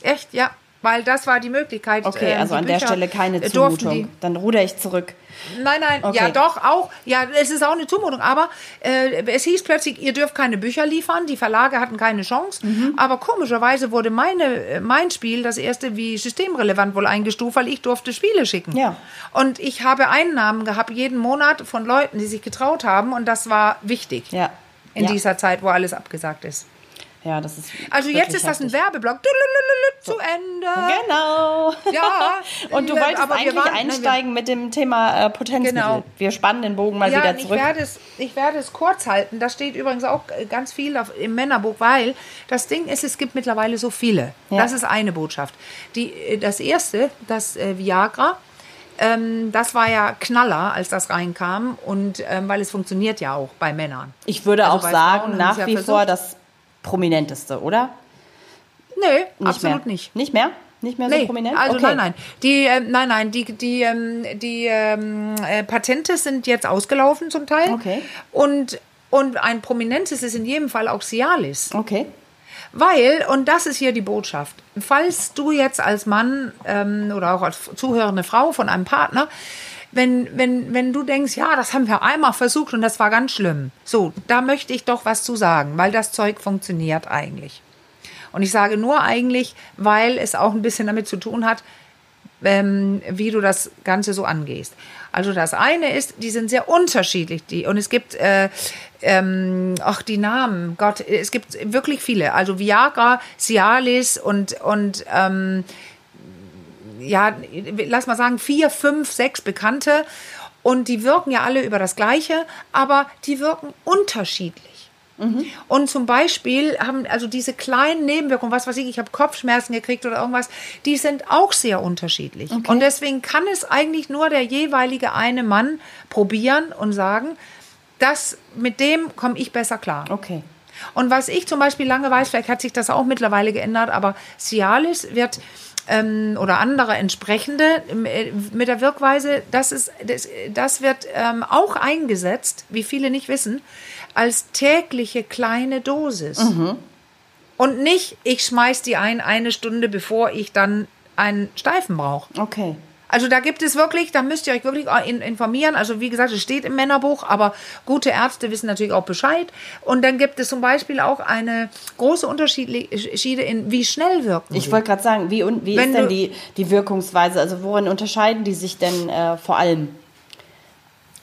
Echt, ja, weil das war die Möglichkeit. Okay, ähm, also an der Bücher, Stelle keine äh, Zumutung. Dann ruder ich zurück. Nein, nein, Okay. ja doch, auch. Ja, es ist auch eine Zumutung. Aber äh, es hieß plötzlich, ihr dürft keine Bücher liefern. Die Verlage hatten keine Chance. Mhm. Aber komischerweise wurde meine, äh, mein Spiel, das erste, wie systemrelevant wohl eingestuft, weil ich durfte Spiele schicken. Ja. Und ich habe Einnahmen gehabt jeden Monat von Leuten, die sich getraut haben. Und das war wichtig Ja. in ja. dieser Zeit, wo alles abgesagt ist. Ja, das ist. Also jetzt ist das ein. Werbeblock. Zu Ende. Genau. Ja. Und du Ja, wolltest aber eigentlich waren- nein, einsteigen mit dem Thema äh, Potenzmittel. Genau. Wir spannen den Bogen mal ja, wieder und ich zurück. werde, es, ich werde es kurz halten. Da steht übrigens auch äh, ganz viel auf, im Männerbuch, weil das Ding ist, es gibt mittlerweile so viele. Ja. Das ist eine Botschaft. Die, äh, das erste, das äh, Viagra, ähm, das war ja Knaller, als das reinkam. Und ähm, weil es funktioniert ja auch bei Männern. Ich würde Also auch sagen, Frauen nach ja wie versucht. vor das prominenteste, oder? Nö, Nicht absolut mehr. nicht. Nicht mehr? Nicht mehr so Nee, prominent? also okay. nein, nein. Die, äh, nein, nein, die, die, ähm, die ähm, äh, Patente sind jetzt ausgelaufen zum Teil. Okay. Und, und ein prominentes ist in jedem Fall auch Cialis. Okay. Weil, und das ist hier die Botschaft, falls du jetzt als Mann ähm, oder auch als zuhörende Frau von einem Partner, wenn, wenn, wenn du denkst, ja, das haben wir einmal versucht und das war ganz schlimm. So, da möchte ich doch was zu sagen, weil das Zeug funktioniert eigentlich. Und ich sage nur eigentlich, weil es auch ein bisschen damit zu tun hat, ähm, wie du das Ganze so angehst. Also das eine ist, die sind sehr unterschiedlich, die und es gibt äh, ähm, ach die Namen, Gott, es gibt wirklich viele. Also Viagra, Cialis und und ähm, ja, lass mal sagen vier, fünf, sechs Bekannte und die wirken ja alle über das Gleiche, aber die wirken unterschiedlich. Und zum Beispiel haben also diese kleinen Nebenwirkungen, was weiß ich, ich habe Kopfschmerzen gekriegt oder irgendwas, die sind auch sehr unterschiedlich. Und deswegen kann es eigentlich nur der jeweilige eine Mann probieren und sagen, das, mit dem komme ich besser klar. Okay. Und was ich zum Beispiel lange weiß, vielleicht hat sich das auch mittlerweile geändert, aber Cialis wird ähm, oder andere entsprechende äh, mit der Wirkweise, das, ist, das, das wird ähm, auch eingesetzt, wie viele nicht wissen, als tägliche kleine Dosis. Und nicht, ich schmeiß die ein eine Stunde, bevor ich dann einen Steifen brauche. Okay. Also da gibt es wirklich, da müsst ihr euch wirklich in- informieren. Also wie gesagt, es steht im Männerbuch, aber gute Ärzte wissen natürlich auch Bescheid. Und dann gibt es zum Beispiel auch eine große Unterschiede in, wie schnell wirken Ich wollte gerade sagen, wie, und, wie Wenn ist denn die, die Wirkungsweise? Also worin unterscheiden die sich denn äh, vor allem?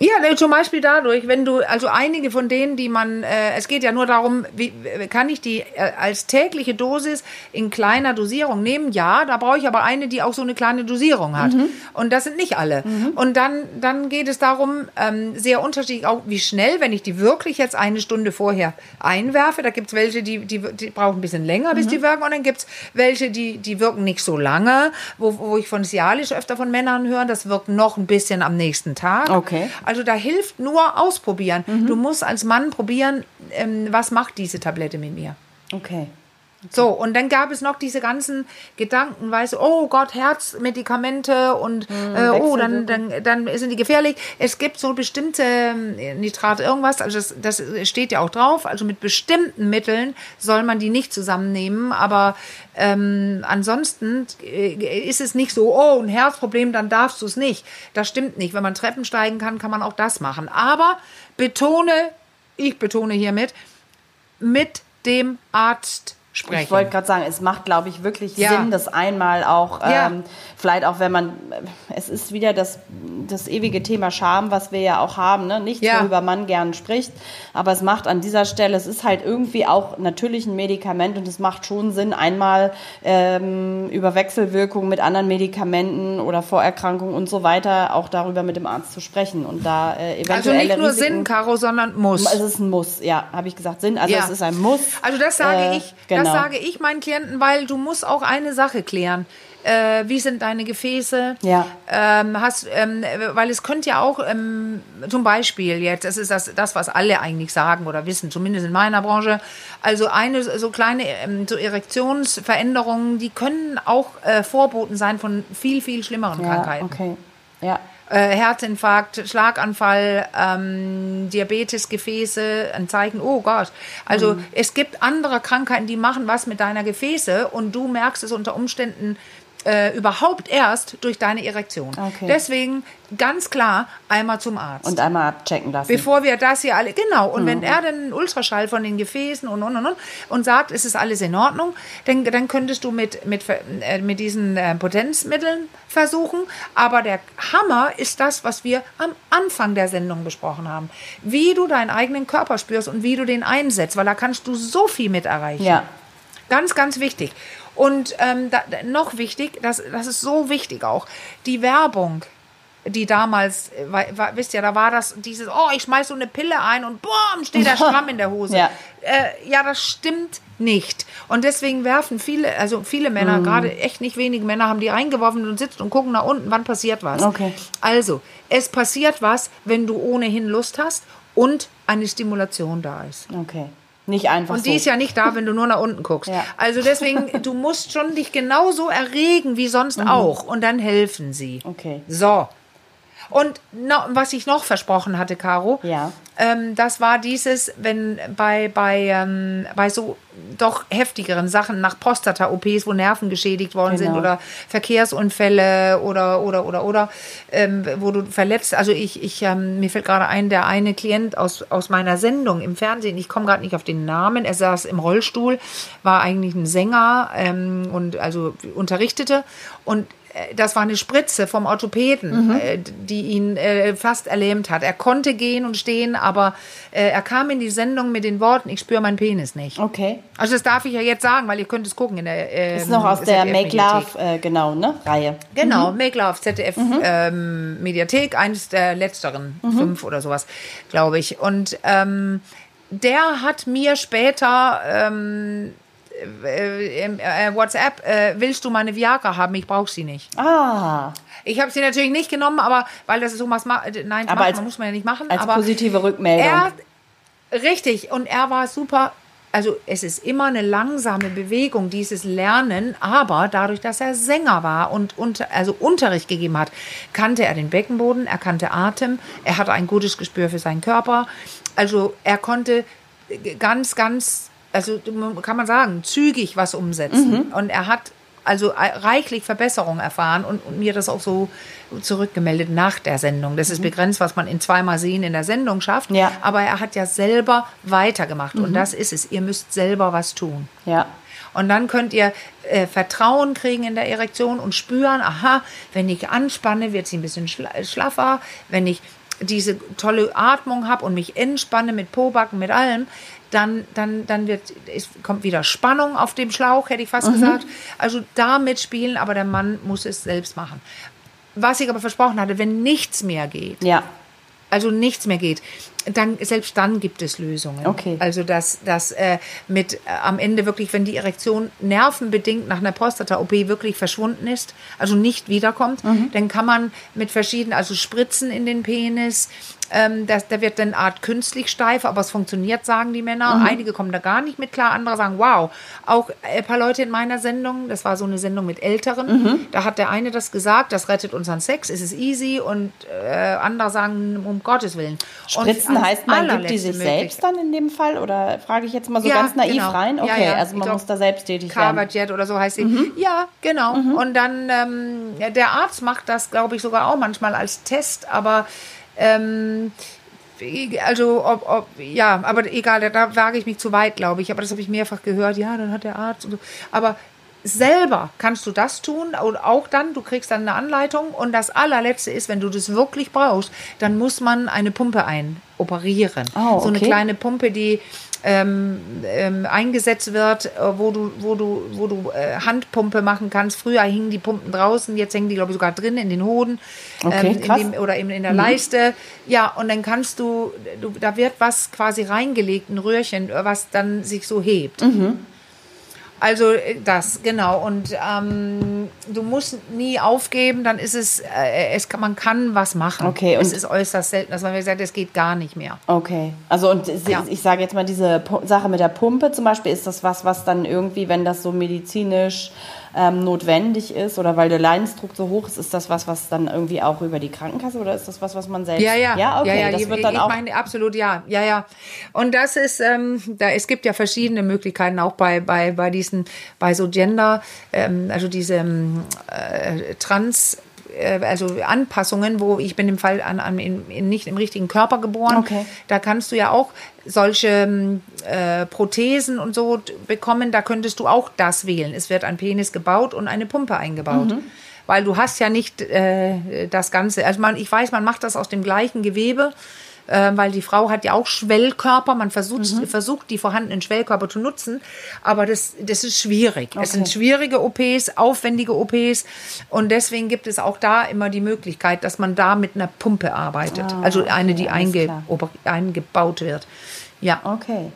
Ja, zum Beispiel dadurch, wenn du, also einige von denen, die man, äh, es geht ja nur darum, wie kann ich die äh, als tägliche Dosis in kleiner Dosierung nehmen? Ja, da brauche ich aber eine, die auch so eine kleine Dosierung hat. Und das sind nicht alle. Und dann, dann geht es darum, ähm, sehr unterschiedlich, auch wie schnell, wenn ich die wirklich jetzt eine Stunde vorher einwerfe. Da gibt es welche, die, die, die brauchen ein bisschen länger, bis die wirken. Und dann gibt es welche, die, die wirken nicht so lange, wo, wo ich von Cialis öfter von Männern höre, das wirkt noch ein bisschen am nächsten Tag. Okay. Also da hilft nur ausprobieren. Du musst als Mann probieren, ähm, was macht diese Tablette mit mir. Okay. So, und dann gab es noch diese ganzen Gedanken, weißt du, oh Gott, Herzmedikamente und äh, oh, dann, dann, dann sind die gefährlich. Es gibt so bestimmte ähm, Nitrate, irgendwas, also das, das steht ja auch drauf, also mit bestimmten Mitteln soll man die nicht zusammennehmen, aber ähm, ansonsten äh, ist es nicht so, oh, ein Herzproblem, dann darfst du es nicht. Das stimmt nicht. Wenn man Treppen steigen kann, kann man auch das machen. Aber betone, ich betone hiermit, mit dem Arzt sprechen. Ich wollte gerade sagen, es macht, glaube ich, wirklich ja. Sinn, das einmal auch, ja. ähm, vielleicht auch wenn man, es ist wieder das, das ewige Thema Scham, was wir ja auch haben, ne? nichts, ja. worüber man gern spricht, aber es macht an dieser Stelle, es ist halt irgendwie auch natürlich ein Medikament und es macht schon Sinn, einmal ähm, über Wechselwirkungen mit anderen Medikamenten oder Vorerkrankungen und so weiter auch darüber mit dem Arzt zu sprechen und da äh, eventuell Also nicht nur Risiken, Sinn, Caro, sondern muss. Es ist ein Muss, ja, habe ich gesagt, Sinn, also es ist ein Muss. Also das sage äh, ich, genau. Das sage ich meinen Klienten, weil du musst auch eine Sache klären. Äh, wie sind deine Gefäße? Ja. Ähm, hast, ähm, weil es könnte ja auch ähm, zum Beispiel jetzt, das ist das, das, was alle eigentlich sagen oder wissen, zumindest in meiner Branche, also eine so kleine ähm, so Erektionsveränderungen, die können auch äh, Vorboten sein von viel, viel schlimmeren ja, Krankheiten. Okay. Ja äh, Herzinfarkt, Schlaganfall, ähm, Diabetes, Gefäße, ein Zeichen, oh Gott. Also mhm. es gibt andere Krankheiten, die machen was mit deiner Gefäße und du merkst es unter Umständen äh, überhaupt erst durch deine Erektion. Okay. Deswegen ganz klar einmal zum Arzt. Und einmal abchecken lassen. Bevor wir das hier alle, genau. Und mhm. wenn er dann einen Ultraschall von den Gefäßen und, und, und, und, und sagt, es ist alles in Ordnung, dann, dann könntest du mit, mit, äh, mit diesen äh, Potenzmitteln versuchen. Aber der Hammer ist das, was wir am Anfang der Sendung besprochen haben. Wie du deinen eigenen Körper spürst und wie du den einsetzt, weil da kannst du so viel mit erreichen. Ja. Ganz, ganz wichtig. Und ähm, da, noch wichtig, das, das ist so wichtig auch, die Werbung die damals, äh, war, war, wisst ihr, da war das dieses, oh, ich schmeiß so eine Pille ein und boom, steht der Schwamm in der Hose. Ja. Äh, ja, das stimmt nicht. Und deswegen werfen viele, also viele Männer, mhm. gerade echt nicht wenige Männer, haben die reingeworfen und sitzen und gucken nach unten, wann passiert was. Okay. Also, es passiert was, wenn du ohnehin Lust hast und eine Stimulation da ist. Okay. Nicht einfach Und die so. ist ja nicht da, wenn du nur nach unten guckst. Ja. Also deswegen, du musst schon dich genauso erregen wie sonst mhm. auch. Und dann helfen sie. Okay. So. Und no, was ich noch versprochen hatte, Caro, ja. ähm, das war dieses, wenn bei, bei, ähm, bei so doch heftigeren Sachen nach Prostata-OPs, wo Nerven geschädigt worden genau. sind oder Verkehrsunfälle oder, oder, oder, oder, ähm, wo du verletzt, also ich, ich ähm, mir fällt gerade ein, der eine Klient aus, aus meiner Sendung im Fernsehen, ich komme gerade nicht auf den Namen, er saß im Rollstuhl, war eigentlich ein Sänger ähm, und also unterrichtete und das war eine Spritze vom Orthopäden, mhm. Äh, die ihn äh, fast erlähmt hat. Er konnte gehen und stehen, aber äh, er kam in die Sendung mit den Worten, ich spüre meinen Penis nicht. Okay. Also das darf ich ja jetzt sagen, weil ihr könnt es gucken in der ähm, Ist noch aus der Make Love, äh, genau, ne? Reihe. Genau, mhm. Make Love, ZDF mhm. ähm, Mediathek, eines der letzteren, mhm. fünf oder sowas, glaube ich. Und ähm, der hat mir später ähm, äh, äh, WhatsApp, äh, willst du meine Viagra haben? Ich brauche sie nicht. Ah. Ich habe sie natürlich nicht genommen, aber weil das ist so was, äh, nein, aber macht, als, muss man ja nicht machen. Als aber positive Rückmeldung. Er, richtig, und er war super. Also es ist immer eine langsame Bewegung, dieses Lernen, aber dadurch, dass er Sänger war und unter, also Unterricht gegeben hat, kannte er den Beckenboden, er kannte Atem, er hatte ein gutes Gespür für seinen Körper. Also er konnte ganz, ganz also kann man sagen, zügig was umsetzen. Mhm. Und er hat also reichlich Verbesserungen erfahren und, und, mir das auch so zurückgemeldet nach der Sendung. Das ist mhm. begrenzt, was man in zweimal sehen in der Sendung schafft. Ja. Aber er hat ja selber weitergemacht. Mhm. Und das ist es. Ihr müsst selber was tun. Ja. Und dann könnt ihr äh, Vertrauen kriegen in der Erektion und spüren, aha, wenn ich anspanne, wird sie ein bisschen schlaffer. Wenn ich diese tolle Atmung habe und mich entspanne mit Pobacken, mit allem, dann, dann, dann wird, es kommt wieder Spannung auf dem Schlauch, hätte ich fast mhm. gesagt. Also da mitspielen, aber der Mann muss es selbst machen. Was ich aber versprochen hatte, wenn nichts mehr geht, ja. also nichts mehr geht, dann, selbst dann gibt es Lösungen. Okay. Also, dass, dass äh, mit äh, am Ende wirklich, wenn die Erektion nervenbedingt nach einer Prostata-OP wirklich verschwunden ist, also nicht wiederkommt, mhm. dann kann man mit verschiedenen, also Spritzen in den Penis, ähm, das, der wird dann Art künstlich steif, aber es funktioniert, sagen die Männer. Mhm. Einige kommen da gar nicht mit klar, andere sagen, wow. Auch ein paar Leute in meiner Sendung, das war so eine Sendung mit Älteren, mhm. da hat der eine das gesagt, das rettet unseren Sex, es ist easy und äh, andere sagen, um Gottes Willen. Spritzen und heißt, man gibt die sich selbst dann in dem Fall? Oder frage ich jetzt mal so ja, ganz naiv genau. rein? Okay, ja, ja. also man glaub, muss da selbst tätig werden. Carverjet oder so heißt sie. Mhm. Ja, genau. Mhm. Und dann, ähm, der Arzt macht das, glaube ich, sogar auch manchmal als Test, aber ähm, also, ob, ob, ja, aber egal, da wage ich mich zu weit, glaube ich. Aber das habe ich mehrfach gehört. Ja, dann hat der Arzt und so. Aber selber kannst du das tun und auch dann, du kriegst dann eine Anleitung und das allerletzte ist, wenn du das wirklich brauchst, dann muss man eine Pumpe einoperieren. Oh, okay. So eine kleine Pumpe, die ähm, ähm, eingesetzt wird, äh, wo du, wo du, wo du äh, Handpumpe machen kannst. Früher hingen die Pumpen draußen, jetzt hängen die, glaube ich, sogar drin in den Hoden okay, ähm, dem, oder eben in der mhm. Leiste. Ja, und dann kannst du, du, da wird was quasi reingelegt, ein Röhrchen, was dann sich so hebt. Mhm. Also äh, das, genau. Und ähm, du musst nie aufgeben, dann ist es, äh, es kann, man kann was machen. Okay. Und es ist äußerst selten, dass man gesagt es geht gar nicht mehr. Okay. Also und ja. ich sage jetzt mal, diese Sache mit der Pumpe zum Beispiel, ist das was, was dann irgendwie, wenn das so medizinisch ähm, notwendig ist oder weil der Leidensdruck so hoch ist, ist das was, was dann irgendwie auch über die Krankenkasse oder ist das was, was man selbst? Ja, ja, ja, okay, ja, ja. das wird dann ich auch. meine absolut, ja, ja, ja. Und das ist, ähm, da es gibt ja verschiedene Möglichkeiten auch bei bei bei diesen bei so Gender, ähm, also diese ähm, äh, Trans also Anpassungen, wo ich bin im Fall an, an in, in nicht im richtigen Körper geboren. Okay. Da kannst du ja auch solche ähm, äh, Prothesen und so bekommen. Da könntest du auch das wählen. Es wird ein Penis gebaut und eine Pumpe eingebaut. Mhm. Weil du hast ja nicht äh, das Ganze. Also man, ich weiß, man macht das aus dem gleichen Gewebe äh, weil die Frau hat ja auch Schwellkörper. Man versucht, mhm. versucht die vorhandenen Schwellkörper zu nutzen, aber das, das ist schwierig. Okay. Es sind schwierige OPs, aufwendige OPs und deswegen gibt es auch da immer die Möglichkeit, dass man da mit einer Pumpe arbeitet. Ah, also eine, die einge eingebaut wird. Ja. Okay.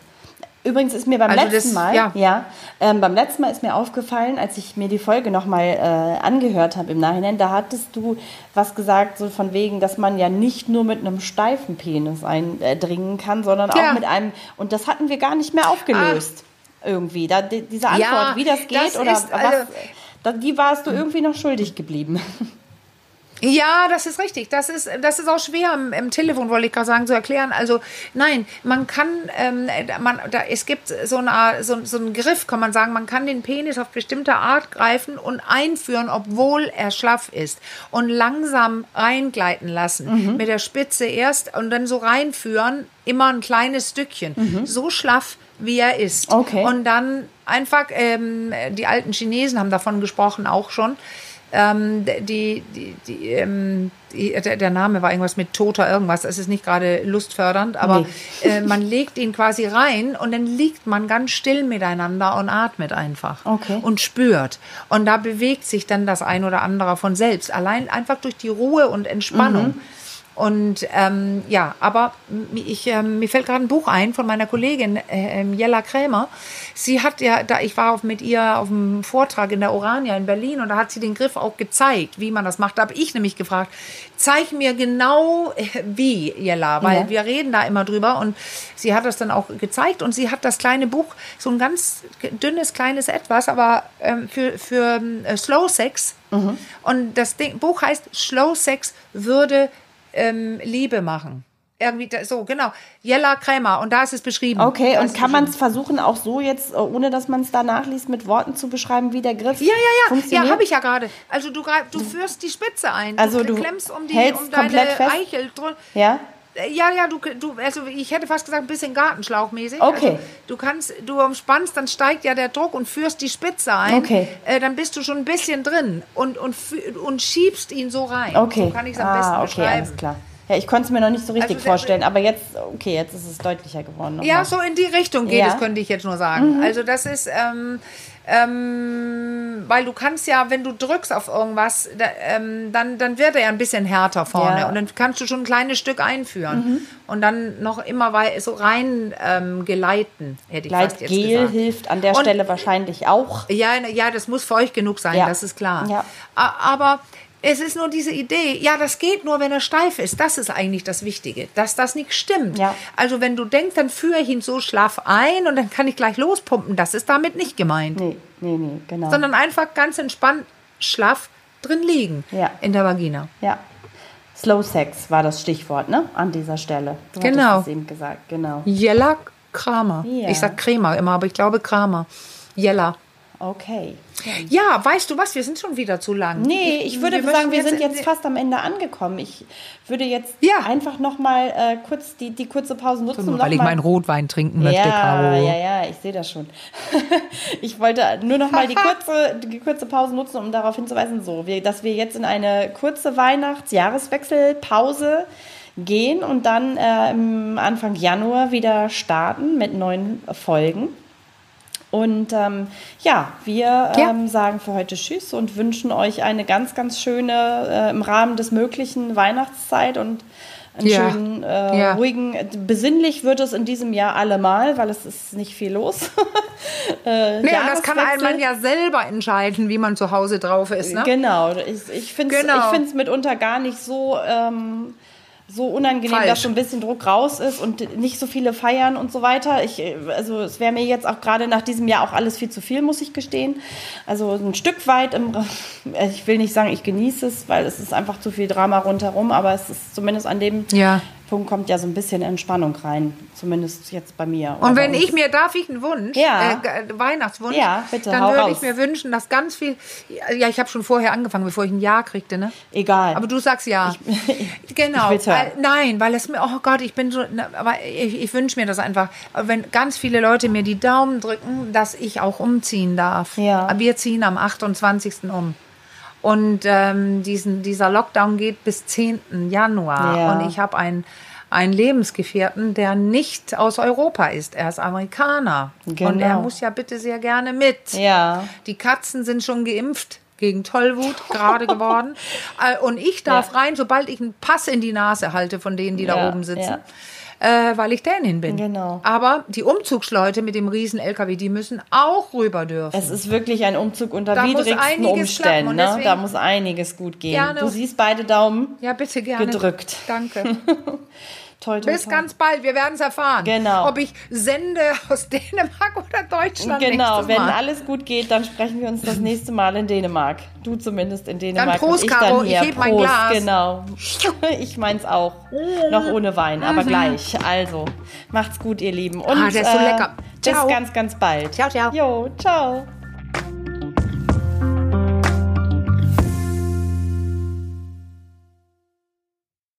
Übrigens ist mir beim also letzten das, Mal, ja, ja ähm, beim letzten Mal ist mir aufgefallen, als ich mir die Folge nochmal äh, angehört habe im Nachhinein, da hattest du was gesagt, so von wegen, dass man ja nicht nur mit einem steifen Penis eindringen kann, sondern ja. auch mit einem, und das hatten wir gar nicht mehr aufgelöst. Ach. Irgendwie. Da, die, diese Antwort, ja, wie das geht das oder ist, also, was, die warst du irgendwie noch schuldig geblieben. Ja, das ist richtig. Das ist, das ist auch schwer im, im Telefon, wollte ich gerade sagen, zu erklären. Also nein, man kann, ähm, man, da, es gibt so, eine, so, so einen Griff, kann man sagen, man kann den Penis auf bestimmte Art greifen und einführen, obwohl er schlaff ist. Und langsam reingleiten lassen. Mhm. Mit der Spitze erst und dann so reinführen, immer ein kleines Stückchen. Mhm. So schlaff, wie er ist. Okay. Und dann einfach, ähm, die alten Chinesen haben davon gesprochen auch schon, ähm, die, die, die, ähm, die, der Name war irgendwas mit toter irgendwas. Es ist nicht gerade lustfördernd, aber nee. äh, man legt ihn quasi rein und dann liegt man ganz still miteinander und atmet einfach okay. und spürt. Und da bewegt sich dann das ein oder andere von selbst. Allein einfach durch die Ruhe und Entspannung. Mhm. Und ähm, ja, aber ich, äh, mir fällt gerade ein Buch ein von meiner Kollegin äh, ähm, Jella Krämer. Sie hat ja, da ich war auf, mit ihr auf einem Vortrag in der Orania in Berlin und da hat sie den Griff auch gezeigt, wie man das macht. Da habe ich nämlich gefragt, zeig mir genau äh, wie, Jella, weil ja. wir reden da immer drüber und sie hat das dann auch gezeigt und sie hat das kleine Buch, so ein ganz dünnes, kleines Etwas, aber ähm, für, für äh, Slow Sex. Mhm. Und das Ding, Buch heißt Slow Sex würde ähm, Liebe machen. Irgendwie so, genau. Jella Krämer und da ist es beschrieben. Okay, da und kann man es versuchen, auch so jetzt, äh, ohne dass man es da nachliest, mit Worten zu beschreiben, wie der Griff Ja, ja, ja. Ja, habe ich ja gerade. Also du, du führst die Spitze ein. Also du, du klemmst um, die, um deine Eichel. Ja. Ja, ja, du, du, also ich hätte fast gesagt, ein bisschen Gartenschlauchmäßig. Okay. Also, du kannst, du umspannst, dann steigt ja der Druck und führst die Spitze ein. Okay. Äh, dann bist du schon ein bisschen drin und, und, und schiebst ihn so rein. Okay. So kann ich es am ah, besten okay, beschreiben. Alles klar. Ja, ich konnte es mir noch nicht so richtig also, vorstellen, aber jetzt, okay, jetzt ist es deutlicher geworden. Ja, mal. so in die Richtung geht ja. es, könnte ich jetzt nur sagen. Mhm. Also das ist, ähm, ähm, weil du kannst ja, wenn du drückst auf irgendwas, da, ähm, dann, dann wird er ja ein bisschen härter vorne ja. und dann kannst du schon ein kleines Stück einführen mhm. und dann noch immer so rein ähm, geleiten, hätte ich Gleit fast jetzt Gel gesagt. hilft an der und, Stelle wahrscheinlich auch. Ja, ja, das muss feucht genug sein, ja. das ist klar. Ja. Aber es ist nur diese Idee, ja, das geht nur, wenn er steif ist. Das ist eigentlich das Wichtige, dass das nicht stimmt. Ja. Also wenn du denkst, dann führe ich ihn so schlaff ein und dann kann ich gleich lospumpen. Das ist damit nicht gemeint. Nee, nee, nee, genau. Sondern einfach ganz entspannt schlaff drin liegen ja. in der Vagina. Ja. Slow Sex war das Stichwort, ne? An dieser Stelle. Du genau. Es eben gesagt, genau. Jella Kramer. Ja. Ich sag Kramer immer, aber ich glaube Kramer. Jella. Okay. Ja, weißt du was? Wir sind schon wieder zu lang. Nee, ich würde Wir sagen, wir möchten sind jetzt- jetzt fast am Ende angekommen. Ich würde jetzt Ja. einfach noch mal äh, kurz die, die kurze Pause nutzen. um Nur noch weil ich mal meinen Rotwein trinken möchte, ja, Caro. ja, ja, ich sehe das schon. ich wollte nur noch mal die kurze, die kurze Pause nutzen, um darauf hinzuweisen, so, wir, dass wir jetzt in eine kurze Weihnachts-Jahreswechselpause gehen und dann äh, im Anfang Januar wieder starten mit neuen Folgen. Und ähm, ja, wir Ja. ähm, sagen für heute Tschüss und wünschen euch eine ganz, ganz schöne, äh, im Rahmen des Möglichen Weihnachtszeit und einen Ja. schönen, äh, Ja. ruhigen, besinnlich wird es in diesem Jahr allemal, weil es ist nicht viel los. äh, Nee, und das kann man ja selber entscheiden, wie man zu Hause drauf ist. Ne? Genau, ich, ich finde es Genau. mitunter gar nicht so, ähm, so unangenehm, Falsch. dass so ein bisschen Druck raus ist und nicht so viele feiern und so weiter. Ich, äh, also es wäre mir jetzt auch gerade nach diesem Jahr auch alles viel zu viel, muss ich gestehen. Also ein Stück weit, im, äh, ich will nicht sagen, ich genieße es, weil es ist einfach zu viel Drama rundherum, aber es ist zumindest an dem Ja. Punkt kommt ja so ein bisschen Entspannung rein, zumindest jetzt bei mir. Und wenn ich mir, darf ich einen Wunsch, Ja. äh, Ge- Weihnachtswunsch, Ja, bitte, dann würde ich mir wünschen, dass ganz viel, ja, ich habe schon vorher angefangen, bevor ich ein Ja kriegte, ne? Egal. Aber du sagst ja. genau. ich will's hören. Weil- Nein, weil es mir, oh Gott, ich bin so, aber ich, ich wünsche mir das einfach. Wenn ganz viele Leute mir die Daumen drücken, dass ich auch umziehen darf. Ja. Wir ziehen am 28. um. Und ähm, diesen, dieser Lockdown geht bis 10. Januar. Ja. Und ich habe einen, einen Lebensgefährten, der nicht aus Europa ist. Er ist Amerikaner. Und er Genau. muss ja bitte sehr gerne mit. ja. Die Katzen sind schon geimpft gegen Tollwut gerade geworden. Äh, Und ich darf Ja. rein, sobald ich einen Pass in die Nase halte von denen, die da Ja, oben sitzen. ja. Äh, weil ich Dänin bin. Genau. Aber die Umzugsleute mit dem riesen LKW, die müssen auch rüber dürfen. Es ist wirklich ein Umzug unter Da widrigsten Umständen. Ne? Da muss einiges gut gehen. Gerne. Du siehst beide Daumen. ja, bitte gerne. Gedrückt. Danke. Toll, toll, Bis toll. ganz bald. Wir werden es erfahren. Genau. Ob ich sende aus Dänemark oder Deutschland. Genau, wenn alles gut geht, dann sprechen wir uns das nächste Mal in Dänemark. Du zumindest in Dänemark. Prost, und ich Caro. dann hier. Ich heb mein Prost, Glas. Genau. Ich meins auch. Noch ohne Wein, aber gleich. Also, macht's gut, ihr Lieben. Und Mhm. Ah, der ist so äh, lecker. bis Ciao. ganz, ganz bald. Ciao, ciao. Jo, ciao.